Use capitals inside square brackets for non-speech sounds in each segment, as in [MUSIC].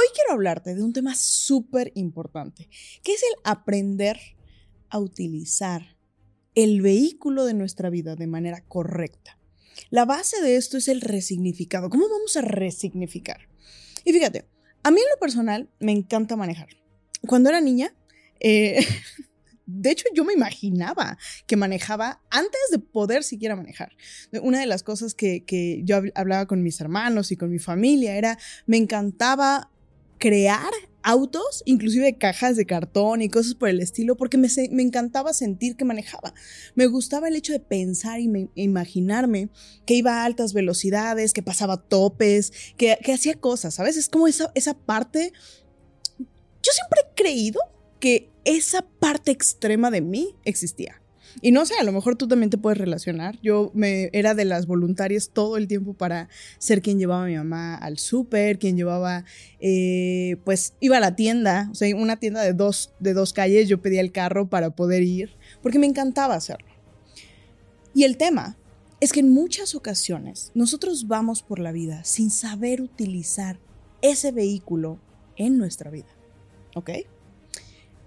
Hoy quiero hablarte de un tema súper importante, que es el aprender a utilizar el vehículo de nuestra vida de manera correcta. La base de esto es el resignificado. ¿Cómo vamos a resignificar? Y fíjate, a mí en lo personal me encanta manejar. Cuando era niña, eh, [LAUGHS] de hecho yo me imaginaba que manejaba antes de poder siquiera manejar. Una de las cosas que, que yo hablaba con mis hermanos y con mi familia era, me encantaba crear autos, inclusive cajas de cartón y cosas por el estilo, porque me, me, encantaba sentir que manejaba. Me gustaba el hecho de pensar y me, imaginarme que iba a altas velocidades, que pasaba topes, que, que hacía cosas, ¿sabes? Es como esa, esa parte... Yo siempre he creído que esa parte extrema de mí existía. Y no sé, a lo mejor tú también te puedes relacionar. Yo me era de las voluntarias todo el tiempo para ser quien llevaba a mi mamá al súper, quien llevaba, eh, pues iba a la tienda, o sea, una tienda de dos, de dos calles, yo pedía el carro para poder ir, porque me encantaba hacerlo. Y el tema es que en muchas ocasiones nosotros vamos por la vida sin saber utilizar ese vehículo en nuestra vida. ¿Ok?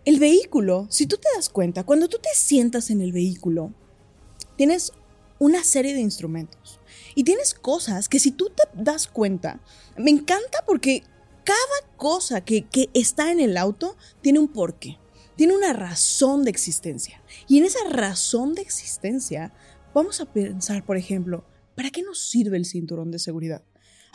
El vehículo, si tú te das cuenta, cuando tú te sientas en el vehículo, tienes una serie de instrumentos y tienes cosas que si tú te das cuenta, me encanta porque cada cosa que, está en el auto tiene un porqué, tiene una razón de existencia. Y en esa razón de existencia, vamos a pensar, por ejemplo, ¿para qué nos sirve el cinturón de seguridad?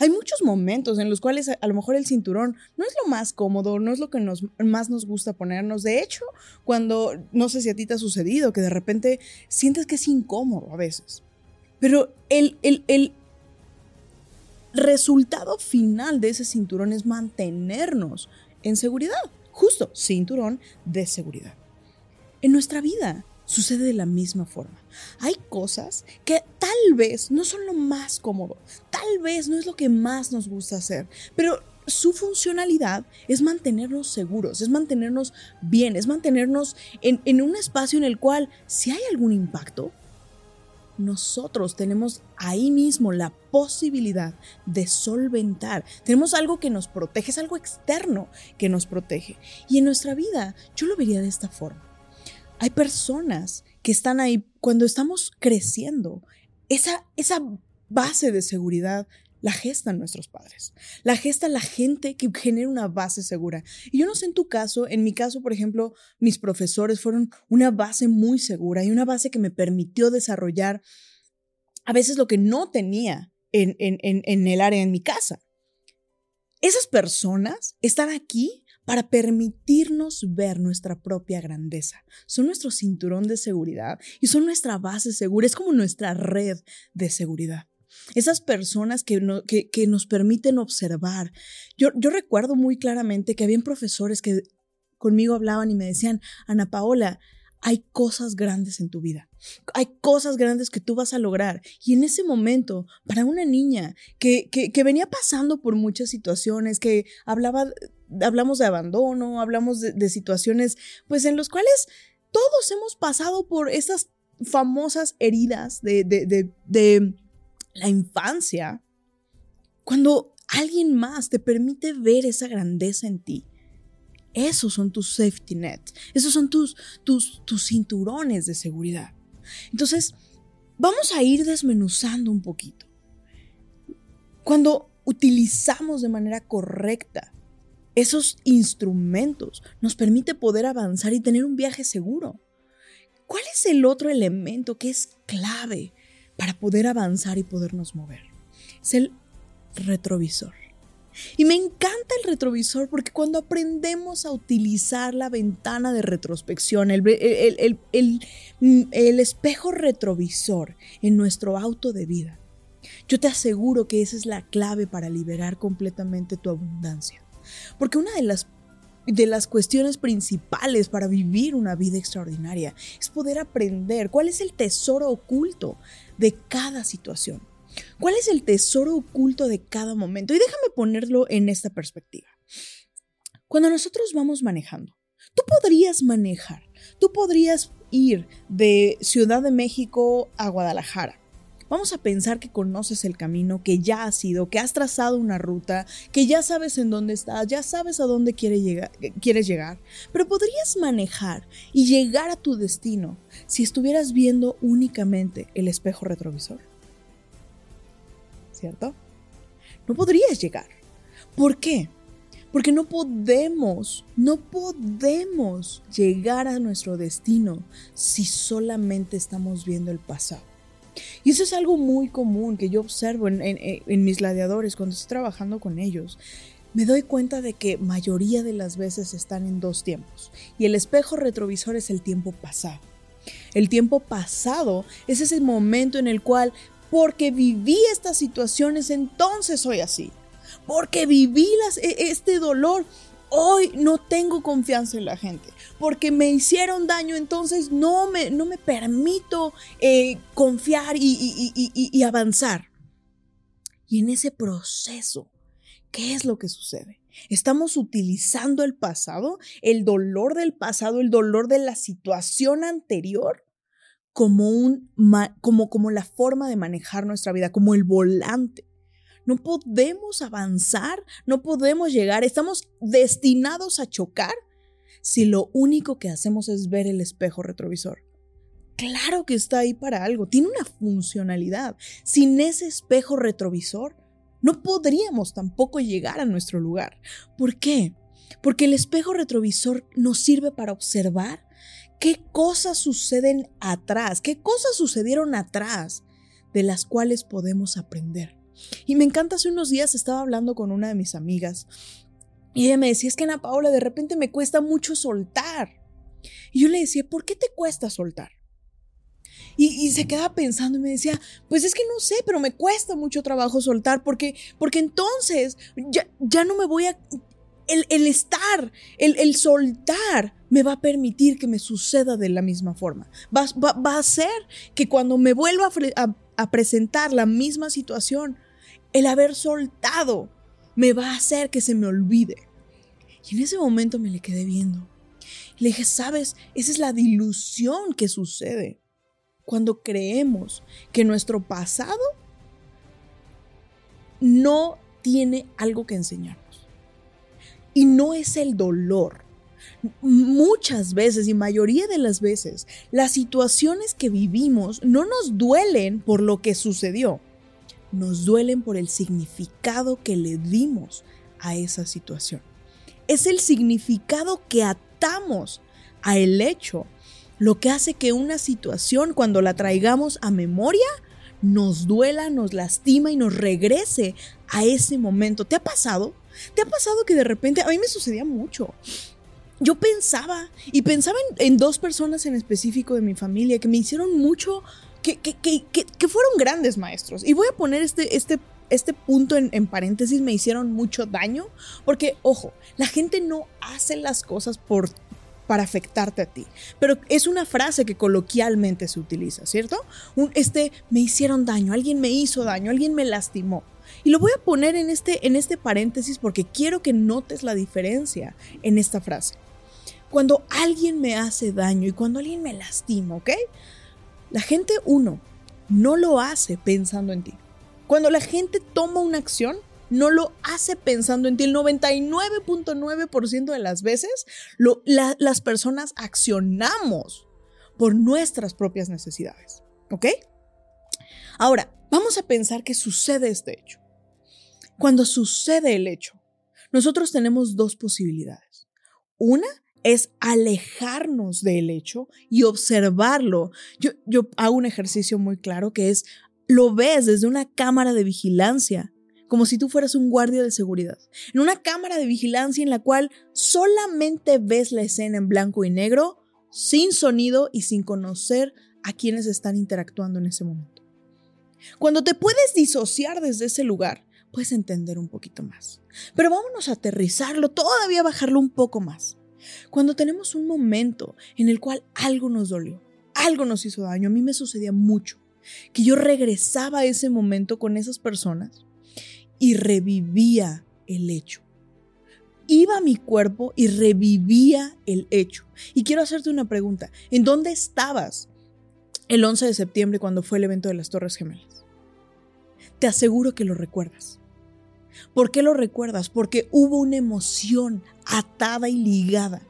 Hay muchos momentos en los cuales a lo mejor el cinturón no es lo más cómodo, no es lo que nos, más nos gusta ponernos. De hecho, cuando, no sé si a ti te ha sucedido, que de repente sientes que es incómodo a veces. Pero el, el, el resultado final de ese cinturón es mantenernos en seguridad. Justo, cinturón de seguridad. En nuestra vida, sucede de la misma forma. Hay cosas que tal vez no son lo más cómodo, tal vez no es lo que más nos gusta hacer, pero su funcionalidad es mantenernos seguros, es mantenernos bien, es mantenernos en, un espacio en el cual si hay algún impacto, nosotros tenemos ahí mismo la posibilidad de solventar. Tenemos algo que nos protege, es algo externo que nos protege. Y en nuestra vida yo lo vería de esta forma. Hay personas que están ahí cuando estamos creciendo. Esa, esa base de seguridad la gestan nuestros padres. La gesta la gente que genera una base segura. Y yo no sé en tu caso, en mi caso, por ejemplo, mis profesores fueron una base muy segura y una base que me permitió desarrollar a veces lo que no tenía en, en, en, en el área en mi casa. Esas personas están aquí para permitirnos ver nuestra propia grandeza. Son nuestro cinturón de seguridad y son nuestra base segura, es como nuestra red de seguridad. Esas personas que, nos permiten observar. Yo, yo recuerdo muy claramente que habían profesores que conmigo hablaban y me decían, Ana Paola, hay cosas grandes en tu vida. Hay cosas grandes que tú vas a lograr. Y en ese momento, para una niña que, que, venía pasando por muchas situaciones, que hablaba, hablamos de abandono, hablamos de, situaciones, pues en los cuales todos hemos pasado por esas famosas heridas de, de, de la infancia, cuando alguien más te permite ver esa grandeza en ti, esos son tus safety nets, esos son tus, tus, tus cinturones de seguridad. Entonces, vamos a ir desmenuzando un poquito. Cuando utilizamos de manera correcta esos instrumentos, nos permite poder avanzar y tener un viaje seguro. ¿Cuál es el otro elemento que es clave para poder avanzar y podernos mover? Es el retrovisor. Y me encanta el retrovisor porque cuando aprendemos a utilizar la ventana de retrospección, el, el, espejo retrovisor en nuestro auto de vida, yo te aseguro que esa es la clave para liberar completamente tu abundancia. Porque una de las de las cuestiones principales para vivir una vida extraordinaria es poder aprender cuál es el tesoro oculto de cada situación. ¿Cuál es el tesoro oculto de cada momento? Y déjame ponerlo en esta perspectiva. Cuando nosotros vamos manejando, tú podrías manejar, tú podrías ir de Ciudad de México a Guadalajara Vamos a pensar que conoces el camino, que ya has ido, que has trazado una ruta, que ya sabes en dónde estás, ya sabes a dónde llegar, quieres llegar. Pero podrías manejar y llegar a tu destino si estuvieras viendo únicamente el espejo retrovisor. ¿Cierto? No podrías llegar. ¿Por qué? Porque no podemos, no podemos llegar a nuestro destino si solamente estamos viendo el pasado. Y eso es algo muy común que yo observo en, mis gladiadores cuando estoy trabajando con ellos. Me doy cuenta de que mayoría de las veces están en dos tiempos y el espejo retrovisor es el tiempo pasado. El tiempo pasado es ese momento en el cual, porque viví estas situaciones, entonces soy así. Porque viví e, este dolor, hoy no tengo confianza en la gente porque me hicieron daño, entonces no me, no me permito eh, confiar y, avanzar. Y en ese proceso, ¿qué es lo que sucede? Estamos utilizando el pasado, el dolor del pasado, el dolor de la situación anterior como, un, como, como la forma de manejar nuestra vida, como el volante. No podemos avanzar, no podemos llegar, estamos destinados a chocar si lo único que hacemos es ver el espejo retrovisor? Claro que está ahí para algo, tiene una funcionalidad. Sin ese espejo retrovisor, no podríamos tampoco llegar a nuestro lugar. ¿Por qué? Porque el espejo retrovisor nos sirve para observar qué cosas suceden atrás, qué cosas sucedieron atrás de las cuales podemos aprender. Y me encanta, hace unos días estaba hablando con una de mis amigas y ella me decía, es que Ana Paula, de repente me cuesta mucho soltar. Y yo le decía, ¿por qué te cuesta soltar? Y, se quedaba pensando y me decía, pues es que no sé, pero me cuesta mucho trabajo soltar porque, porque entonces ya, ya no me voy a... El, estar, el, soltar me va a permitir que me suceda de la misma forma. Va, a hacer que cuando me vuelva a presentar la misma situación, el haber soltado me va a hacer que se me olvide. Y en ese momento me le quedé viendo. Le dije, sabes, esa es la dilución que sucede cuando creemos que nuestro pasado no tiene algo que enseñarnos. Y no es el dolor. Muchas veces y mayoría de las veces, las situaciones que vivimos no nos duelen por lo que sucedió, nos duelen por el significado que le dimos a esa situación. Es el significado que atamos a el hecho lo que hace que una situación cuando la traigamos a memoria nos duela, nos lastima y nos regrese a ese momento. ¿Te ha pasado? ¿Te ha pasado que de repente, a mí me sucedía mucho? Yo pensaba y pensaba en, dos personas en específico de mi familia que me hicieron mucho que, que, fueron grandes maestros. Y voy a poner este, este, este punto en, paréntesis, me hicieron mucho daño, porque, ojo, la gente no hace las cosas por para afectarte a ti. Pero es una frase que coloquialmente se utiliza, ¿cierto? Un, este, me hicieron daño, alguien me hizo daño, alguien me lastimó. Y lo voy a poner en este, en este paréntesis porque quiero que notes la diferencia en esta frase. Cuando alguien me hace daño y cuando alguien me lastima, ¿ok? La gente, uno, no lo hace pensando en ti. Cuando la gente toma una acción, no lo hace pensando en ti. El 99.9% de las veces las personas accionamos por nuestras propias necesidades. ¿Ok? Ahora, vamos a pensar que sucede este hecho. Cuando sucede el hecho, nosotros tenemos dos posibilidades. Una es alejarnos del hecho y observarlo. Yo, yo hago un ejercicio muy claro que es, lo ves desde una cámara de vigilancia, como si tú fueras un guardia de seguridad. En una cámara de vigilancia en la cual solamente ves la escena en blanco y negro, sin sonido y sin conocer a quienes están interactuando en ese momento. Cuando te puedes disociar desde ese lugar, puedes entender un poquito más. Pero vámonos a aterrizarlo, todavía bajarlo un poco más. Cuando tenemos un momento en el cual algo nos dolió, algo nos hizo daño, a mí me sucedía mucho, que yo regresaba a ese momento con esas personas y revivía el hecho. Iba a mi cuerpo y revivía el hecho. Y quiero hacerte una pregunta. ¿En dónde estabas el 11 de septiembre cuando fue el evento de las Torres Gemelas? Te aseguro que lo recuerdas. ¿Por qué lo recuerdas? Porque hubo una emoción atada y ligada.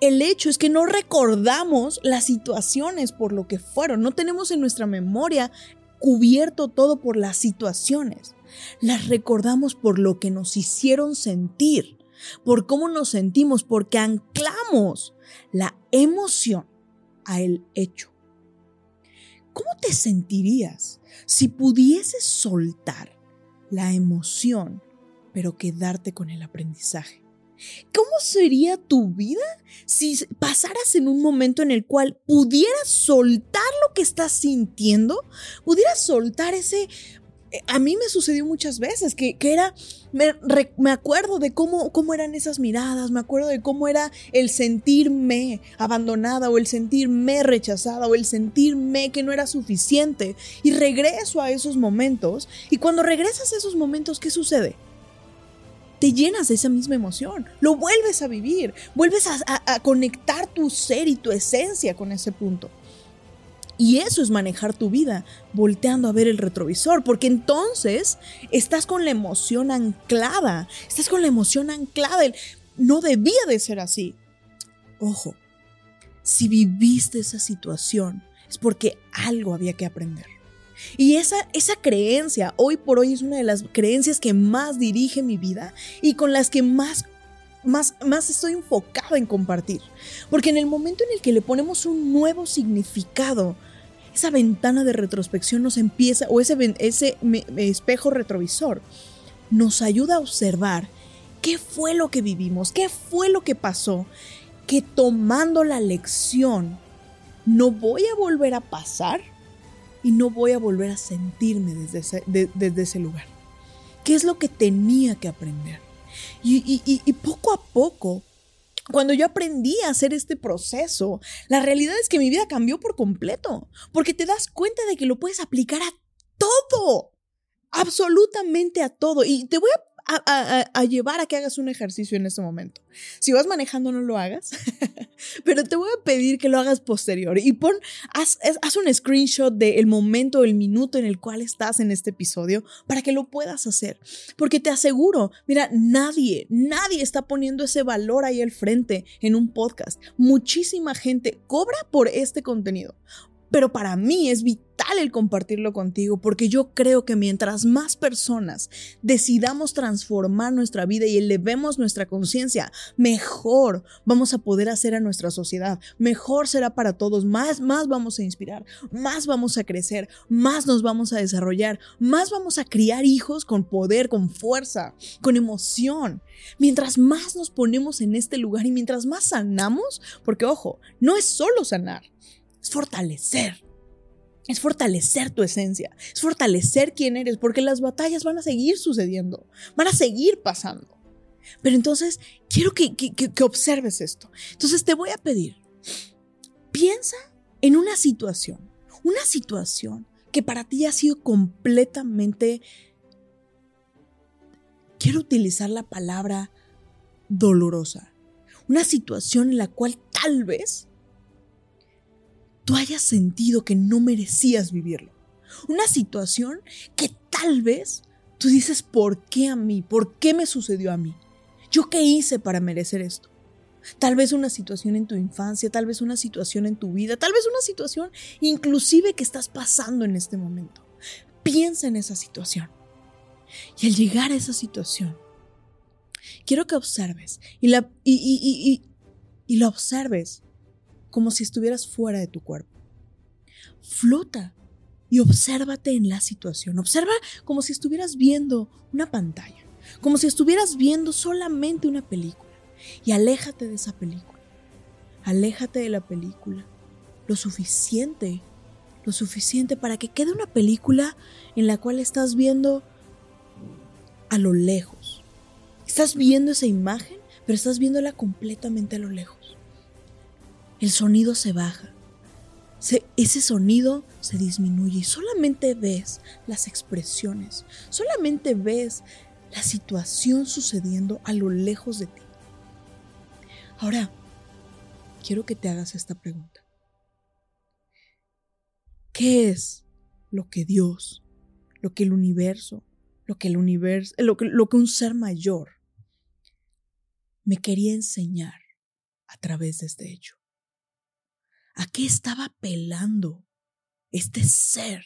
El hecho es que no recordamos las situaciones por lo que fueron, no tenemos en nuestra memoria cubierto todo por las situaciones. Las recordamos por lo que nos hicieron sentir, por cómo nos sentimos, porque anclamos la emoción a el hecho. ¿Cómo te sentirías si pudieses soltar la emoción, pero quedarte con el aprendizaje? ¿Cómo sería tu vida si pasaras en un momento en el cual pudieras soltar lo que estás sintiendo? Pudieras soltar ese... Eh, a mí me sucedió muchas veces que, era, me, acuerdo de cómo, cómo eran esas miradas, me acuerdo de cómo era el sentirme abandonada o el sentirme rechazada o el sentirme que no era suficiente. Y regreso a esos momentos y cuando regresas a esos momentos, ¿qué sucede? te llenas de esa misma emoción, lo vuelves a vivir, vuelves a, conectar tu ser y tu esencia con ese punto. Y eso es manejar tu vida, volteando a ver el retrovisor, porque entonces estás con la emoción anclada, estás con la emoción anclada. No debía de ser así. Ojo, si viviste esa situación es porque algo había que aprender. Y esa, esa creencia hoy por hoy es una de las creencias que más dirige mi vida y con las que más más, más, estoy enfocado en compartir. Porque en el momento en el que le ponemos un nuevo significado, esa ventana de retrospección nos empieza, o ese, ese espejo retrovisor, nos ayuda a observar qué fue lo que vivimos, qué fue lo que pasó, que tomando la lección, no voy a volver a pasar y no voy a volver a sentirme desde ese, desde ese lugar. ¿Qué es lo que tenía que aprender? Y, y, poco a poco, cuando yo aprendí a hacer este proceso, la realidad es que mi vida cambió por completo, porque te das cuenta de que lo puedes aplicar a todo, absolutamente a todo. Y te voy a a, llevar a que hagas un ejercicio en este momento. Si vas manejando, no lo hagas, [LAUGHS] pero te voy a pedir que lo hagas posterior y pon, haz, haz un screenshot del momento, el minuto en el cual estás en este episodio para que lo puedas hacer. Porque te aseguro, mira, nadie, nadie está poniendo ese valor ahí al frente en un podcast. Muchísima gente cobra por este contenido pero para mí es vital el compartirlo contigo porque yo creo que mientras más personas decidamos transformar nuestra vida y elevemos nuestra conciencia, mejor vamos a poder hacer a nuestra sociedad, mejor será para todos, más, más vamos a inspirar, más vamos a crecer, más nos vamos a desarrollar, más vamos a criar hijos con poder, con fuerza, con emoción. Mientras más nos ponemos en este lugar y mientras más sanamos, porque ojo, no es solo sanar, es fortalecer. Es fortalecer tu esencia, es fortalecer quién eres, porque las batallas van a seguir sucediendo, van a seguir pasando. Pero entonces quiero que, que, observes esto. Entonces te voy a pedir, piensa en una situación, una situación que para ti ha sido completamente, quiero utilizar la palabra dolorosa, una situación en la cual tal vez hayas sentido que no merecías vivirlo. Una situación que tal vez tú dices, ¿por qué a mí? ¿Por qué me sucedió a mí? ¿Yo qué hice para merecer esto? Tal vez una situación en tu infancia, tal vez una situación en tu vida, tal vez una situación inclusive que estás pasando en este momento. Piensa en esa situación. Y al llegar a esa situación, quiero que observes y la, y, y la observes como si estuvieras fuera de tu cuerpo. Flota y obsérvate en la situación. Observa como si estuvieras viendo una pantalla, como si estuvieras viendo solamente una película. Y aléjate de esa película. Aléjate de la película lo suficiente, lo suficiente para que quede una película en la cual estás viendo a lo lejos. Estás viendo esa imagen, pero estás viéndola completamente a lo lejos. El sonido se baja. ese sonido se disminuye y solamente ves las expresiones, solamente ves la situación sucediendo a lo lejos de ti. Ahora, quiero que te hagas esta pregunta. ¿Qué es lo que Dios, lo que el universo, lo que el universo, lo que, lo que un ser mayor me quería enseñar a través de este hecho? ¿A qué estaba apelando este ser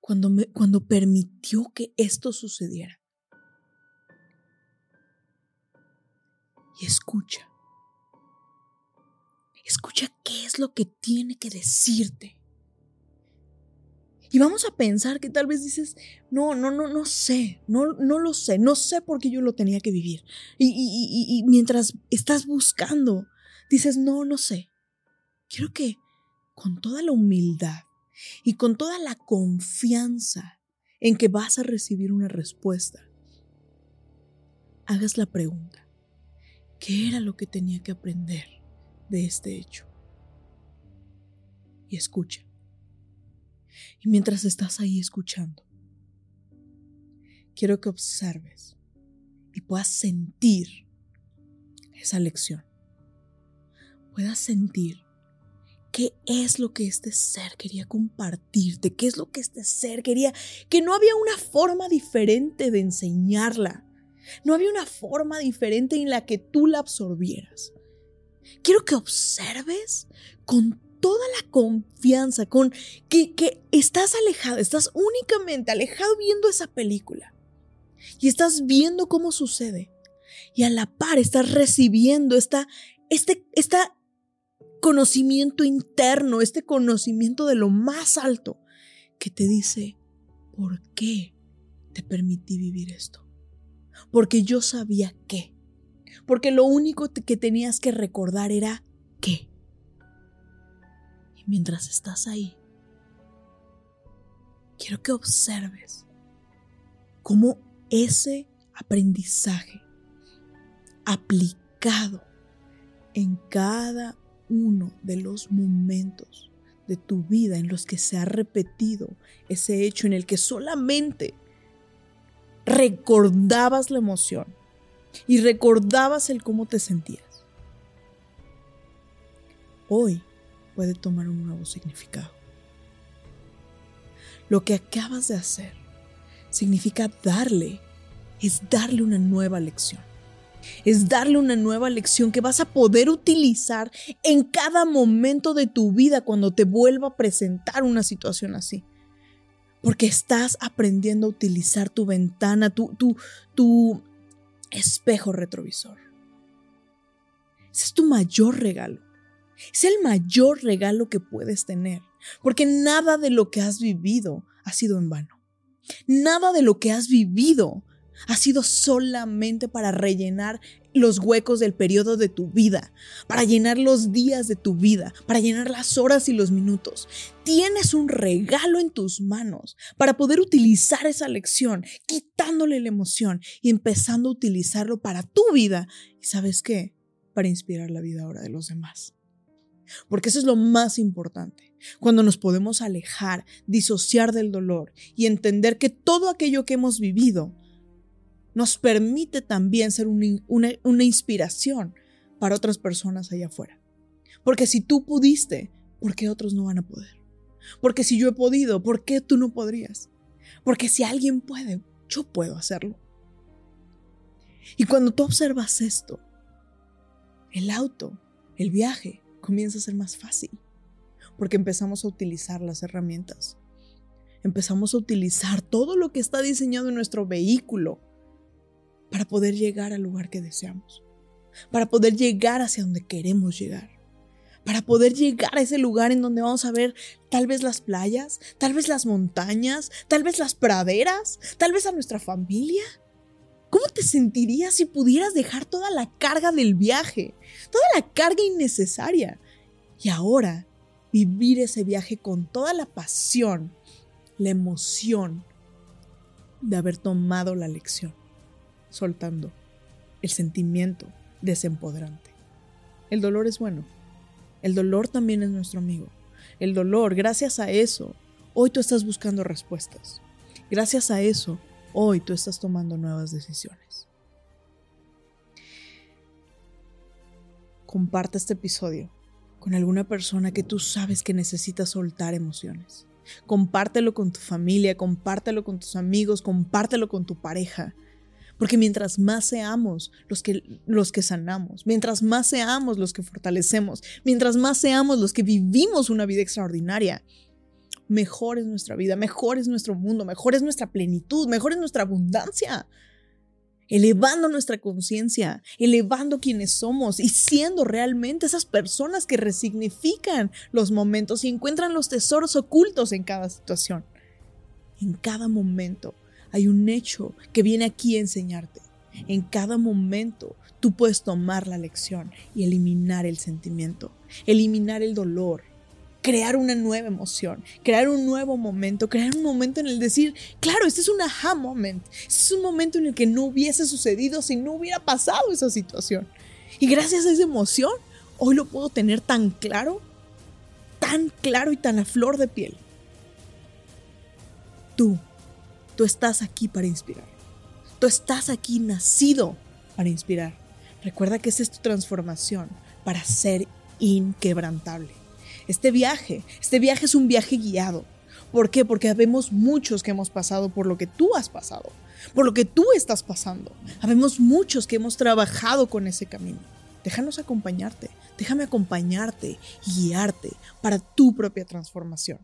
cuando, me, cuando permitió que esto sucediera? Y escucha. Escucha qué es lo que tiene que decirte. Y vamos a pensar que tal vez dices, no, no, no, no sé, no, no lo sé, no sé por qué yo lo tenía que vivir. Y, y, y, mientras estás buscando, dices, no, no sé. Quiero que con toda la humildad y con toda la confianza en que vas a recibir una respuesta, hagas la pregunta, ¿qué era lo que tenía que aprender de este hecho? Y escucha. Y mientras estás ahí escuchando, quiero que observes y puedas sentir esa lección. Puedas sentir qué es lo que este ser quería compartirte, qué es lo que este ser quería, que no había una forma diferente de enseñarla, no había una forma diferente en la que tú la absorbieras. Quiero que observes con toda la confianza, con que, que estás alejado, estás únicamente alejado viendo esa película y estás viendo cómo sucede. Y a la par estás recibiendo esta, este, esta conocimiento interno, este conocimiento de lo más alto que te dice, ¿por qué te permití vivir esto? Porque yo sabía qué. Porque lo único que tenías que recordar era qué mientras estás ahí, quiero que observes cómo ese aprendizaje aplicado en cada uno de los momentos de tu vida en los que se ha repetido ese hecho en el que solamente recordabas la emoción y recordabas el cómo te sentías. Hoy puede tomar un nuevo significado. Lo que acabas de hacer significa darle, es darle una nueva lección. Es darle una nueva lección que vas a poder utilizar en cada momento de tu vida cuando te vuelva a presentar una situación así. Porque estás aprendiendo a utilizar tu ventana, tu, tu, tu espejo retrovisor. Ese es tu mayor regalo. Es el mayor regalo que puedes tener, porque nada de lo que has vivido ha sido en vano. Nada de lo que has vivido ha sido solamente para rellenar los huecos del periodo de tu vida, para llenar los días de tu vida, para llenar las horas y los minutos. Tienes un regalo en tus manos para poder utilizar esa lección, quitándole la emoción y empezando a utilizarlo para tu vida. ¿Y sabes qué? Para inspirar la vida ahora de los demás. Porque eso es lo más importante. Cuando nos podemos alejar, disociar del dolor y entender que todo aquello que hemos vivido nos permite también ser una, inspiración para otras personas allá afuera. Porque si tú pudiste, ¿por qué otros no van a poder? Porque si yo he podido, ¿por qué tú no podrías? Porque si alguien puede, yo puedo hacerlo. Y cuando tú observas esto, el auto, el viaje, comienza a ser más fácil, porque empezamos a utilizar las herramientas. Empezamos a utilizar todo lo que está diseñado en nuestro vehículo para poder llegar al lugar que deseamos, para poder llegar hacia donde queremos llegar, para poder llegar a ese lugar en donde vamos a ver tal vez las playas, tal vez las montañas, tal vez las praderas, tal vez a nuestra familia. ¿Cómo te sentirías si pudieras dejar toda la carga del viaje, toda la carga innecesaria? Y ahora vivir ese viaje con toda la pasión, la emoción de haber tomado la lección. Soltando el sentimiento desempoderante. El dolor es bueno. El dolor también es nuestro amigo. El dolor, gracias a eso, hoy tú estás buscando respuestas. Gracias a eso, hoy tú estás tomando nuevas decisiones. Comparte este episodio con alguna persona que tú sabes que necesita soltar emociones. Compártelo con tu familia, compártelo con tus amigos, compártelo con tu pareja. Porque mientras más seamos los que, los que sanamos, mientras más seamos los que fortalecemos, mientras más seamos los que vivimos una vida extraordinaria, mejor es nuestra vida, mejor es nuestro mundo, mejor es nuestra plenitud, mejor es nuestra abundancia. Elevando nuestra conciencia, elevando quienes somos y siendo realmente esas personas que resignifican los momentos y encuentran los tesoros ocultos en cada situación. En cada momento hay un hecho que viene aquí a enseñarte. En cada momento tú puedes tomar la lección y eliminar el sentimiento, eliminar el dolor, crear una nueva emoción, crear un nuevo momento, crear un momento en el decir, claro, este es un aha moment, este es un momento en el que no hubiese sucedido si no hubiera pasado esa situación. Y gracias a esa emoción, hoy lo puedo tener tan claro, tan claro y tan a flor de piel. Tú, tú estás aquí para inspirar. Tú estás aquí nacido para inspirar. Recuerda que esa es tu transformación para ser inquebrantable. Este viaje, este viaje es un viaje guiado. ¿Por qué? Porque habemos muchos que hemos pasado por lo que tú has pasado, por lo que tú estás pasando. Habemos muchos que hemos trabajado con ese camino. Déjanos acompañarte, déjame acompañarte y guiarte para tu propia transformación.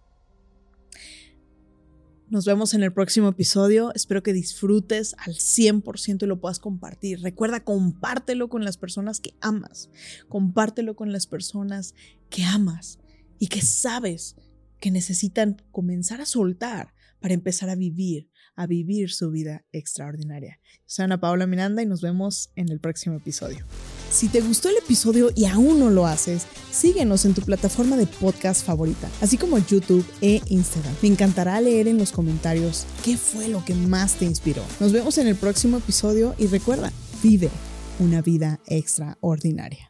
Nos vemos en el próximo episodio. Espero que disfrutes al 100% y lo puedas compartir. Recuerda, compártelo con las personas que amas. Compártelo con las personas que amas y que sabes que necesitan comenzar a soltar para empezar a vivir, a vivir su vida extraordinaria. Soy Ana Paula Miranda y nos vemos en el próximo episodio. Si te gustó el episodio y aún no lo haces, síguenos en tu plataforma de podcast favorita, así como YouTube e Instagram. Me encantará leer en los comentarios qué fue lo que más te inspiró. Nos vemos en el próximo episodio y recuerda, vive una vida extraordinaria.